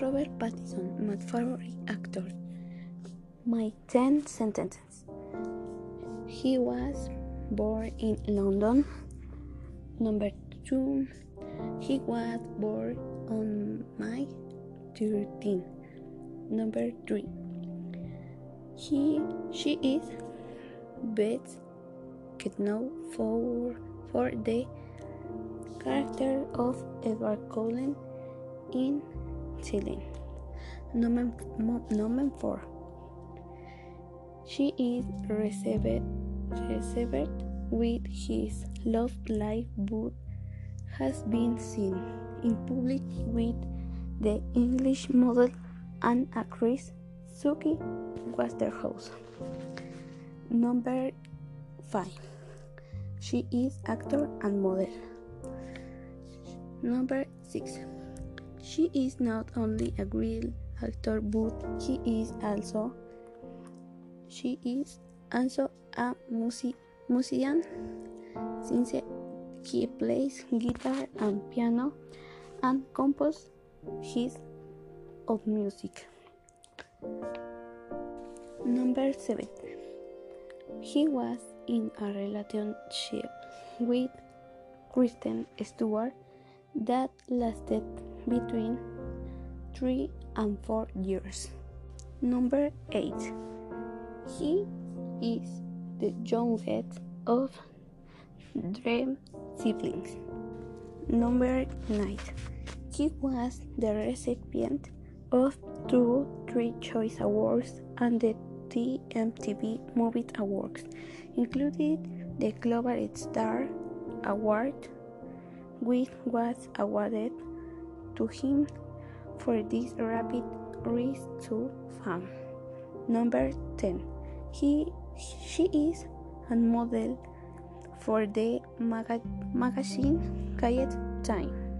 Robert Pattinson, my favorite actor. My 10 sentences. He was born in London. Number 2. He was born on May 13. Number 3. He she is best known for for the character of Edward Cullen in Number, 4. She is received, received with his love life but has been seen in public with the English model and actress Suki Waterhouse. Number 5. She is actor and model. Number 6. She is not only a great actor but he is also she is also a music, musician since he plays guitar and piano and composes his own music. Number 7. He was in a relationship with Kristen Stewart that lasted between 3 and 4 years. Number 8. He is the youngest of three siblings. Number 9. He was the recipient of two Teen Choice Awards and the TMTV Movie Awards, including the Global Star Award, which was awarded to him for this rapid rise to fame. Number 10. He, she is a model for the maga magazine Quiet Time.